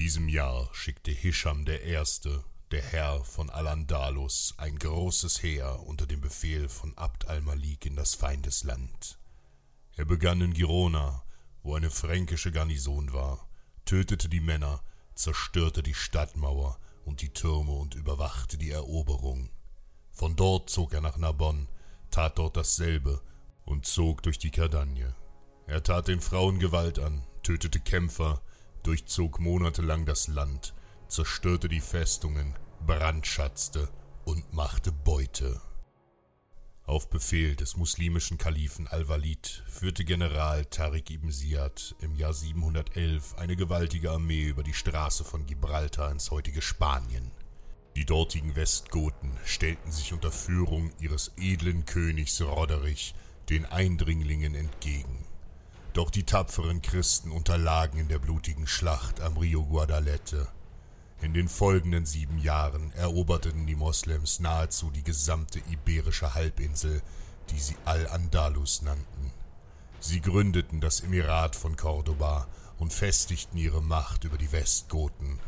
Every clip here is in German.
Diesem Jahr schickte Hisham I., der Herr von Al-Andalus, ein großes Heer unter dem Befehl von Abd al-Malik in das Feindesland. Er begann in Girona, wo eine fränkische Garnison war, tötete die Männer, zerstörte die Stadtmauer und die Türme und überwachte die Eroberung. Von dort zog er nach Narbonne, tat dort dasselbe und zog durch die Kardagne. Er tat den Frauen Gewalt an, tötete Kämpfer, durchzog monatelang das Land, zerstörte die Festungen, brandschatzte und machte Beute. Auf Befehl des muslimischen Kalifen Al-Walid führte General Tariq ibn Ziyad im Jahr 711 eine gewaltige Armee über die Straße von Gibraltar ins heutige Spanien. Die dortigen Westgoten stellten sich unter Führung ihres edlen Königs Roderich den Eindringlingen entgegen. Doch die tapferen Christen unterlagen in der blutigen Schlacht am Rio Guadalete. In den folgenden sieben Jahren eroberten die Moslems nahezu die gesamte iberische Halbinsel, die sie Al-Andalus nannten. Sie gründeten das Emirat von Cordoba und festigten ihre Macht über die Westgoten.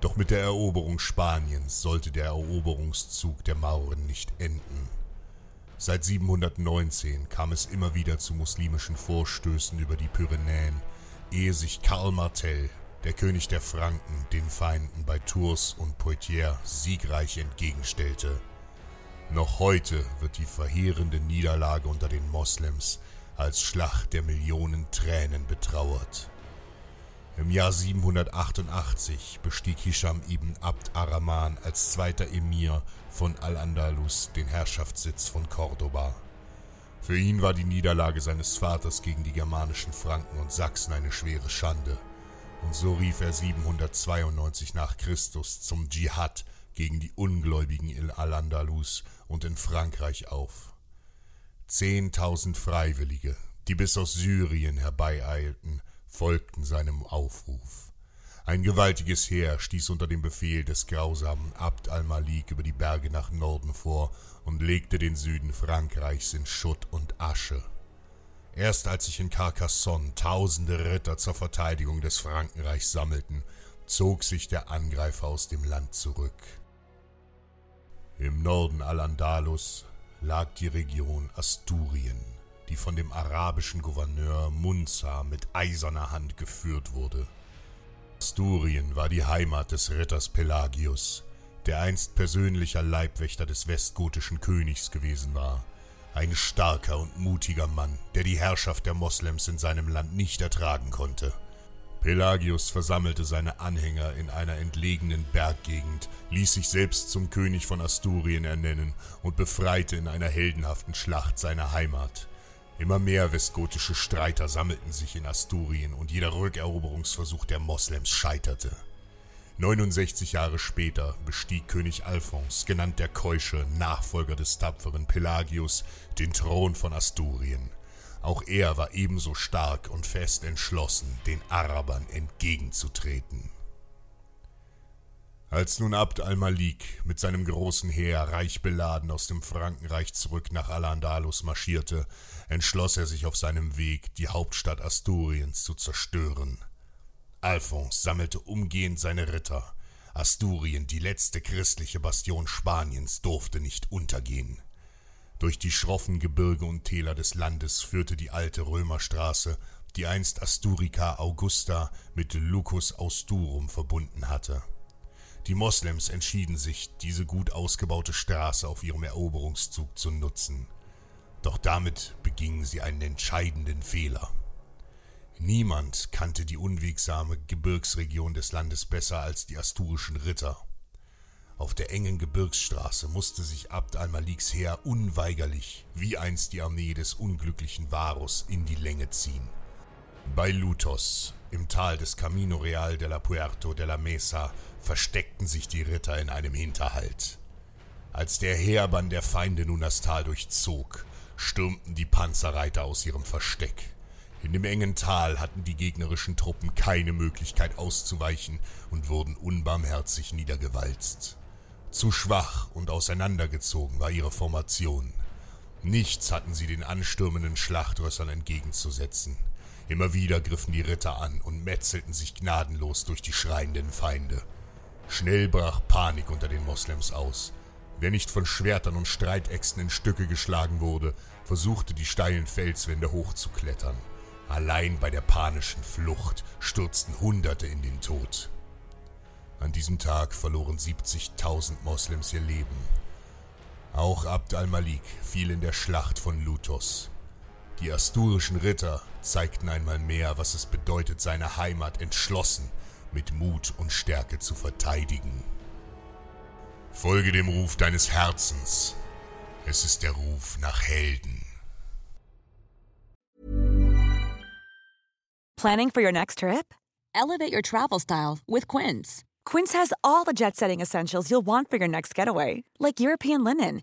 Doch mit der Eroberung Spaniens sollte der Eroberungszug der Mauren nicht enden. Seit 719 kam es immer wieder zu muslimischen Vorstößen über die Pyrenäen, ehe sich Karl Martel, der König der Franken, den Feinden bei Tours und Poitiers siegreich entgegenstellte. Noch heute wird die verheerende Niederlage unter den Moslems als Schlacht der Millionen Tränen betrauert. Im Jahr 788 bestieg Hisham ibn Abd Arrahman als zweiter Emir von Al-Andalus den Herrschaftssitz von Cordoba. Für ihn war die Niederlage seines Vaters gegen die germanischen Franken und Sachsen eine schwere Schande, und so rief er 792 nach Christus zum Dschihad gegen die Ungläubigen in Al-Andalus und in Frankreich auf. Zehntausend Freiwillige, die bis aus Syrien herbeieilten, folgten seinem Aufruf. Ein gewaltiges Heer stieß unter dem Befehl des grausamen Abd al-Malik über die Berge nach Norden vor und legte den Süden Frankreichs in Schutt und Asche. Erst als sich in Carcassonne tausende Ritter zur Verteidigung des Frankenreichs sammelten, zog sich der Angreifer aus dem Land zurück. Im Norden Al-Andalus lag die Region Asturien die von dem arabischen Gouverneur Munza mit eiserner Hand geführt wurde. Asturien war die Heimat des Ritters Pelagius, der einst persönlicher Leibwächter des westgotischen Königs gewesen war. Ein starker und mutiger Mann, der die Herrschaft der Moslems in seinem Land nicht ertragen konnte. Pelagius versammelte seine Anhänger in einer entlegenen Berggegend, ließ sich selbst zum König von Asturien ernennen und befreite in einer heldenhaften Schlacht seine Heimat. Immer mehr westgotische Streiter sammelten sich in Asturien und jeder Rückeroberungsversuch der Moslems scheiterte. 69 Jahre später bestieg König Alphons, genannt der Keusche, Nachfolger des tapferen Pelagius, den Thron von Asturien. Auch er war ebenso stark und fest entschlossen, den Arabern entgegenzutreten. Als nun Abd al-Malik mit seinem großen Heer reich beladen aus dem Frankenreich zurück nach Al-Andalus marschierte, entschloss er sich auf seinem Weg, die Hauptstadt Asturiens zu zerstören. Alphons sammelte umgehend seine Ritter. Asturien, die letzte christliche Bastion Spaniens, durfte nicht untergehen. Durch die schroffen Gebirge und Täler des Landes führte die alte Römerstraße, die einst Asturica Augusta mit Lucus Austurum verbunden hatte. Die Moslems entschieden sich, diese gut ausgebaute Straße auf ihrem Eroberungszug zu nutzen. Doch damit begingen sie einen entscheidenden Fehler. Niemand kannte die unwegsame Gebirgsregion des Landes besser als die asturischen Ritter. Auf der engen Gebirgsstraße musste sich Abd al-Maliks Heer unweigerlich, wie einst die Armee des unglücklichen Varus, in die Länge ziehen. Bei Lutos, im Tal des Camino Real de la Puerto de la Mesa, versteckten sich die Ritter in einem Hinterhalt. Als der Heerbann der Feinde nun das Tal durchzog, stürmten die Panzerreiter aus ihrem Versteck. In dem engen Tal hatten die gegnerischen Truppen keine Möglichkeit auszuweichen und wurden unbarmherzig niedergewalzt. Zu schwach und auseinandergezogen war ihre Formation. Nichts hatten sie den anstürmenden Schlachtrössern entgegenzusetzen. Immer wieder griffen die Ritter an und metzelten sich gnadenlos durch die schreienden Feinde. Schnell brach Panik unter den Moslems aus. Wer nicht von Schwertern und Streitäxten in Stücke geschlagen wurde, versuchte die steilen Felswände hochzuklettern. Allein bei der panischen Flucht stürzten Hunderte in den Tod. An diesem Tag verloren 70.000 Moslems ihr Leben. Auch Abd al-Malik fiel in der Schlacht von Lutos. Die asturischen Ritter zeigten einmal mehr, was es bedeutet, seine Heimat entschlossen mit Mut und Stärke zu verteidigen. Folge dem Ruf deines Herzens. Es ist der Ruf nach Helden. Planning for your next trip? Elevate your travel style with Quince. Quince has all the jet setting essentials you'll want for your next getaway, like European linen,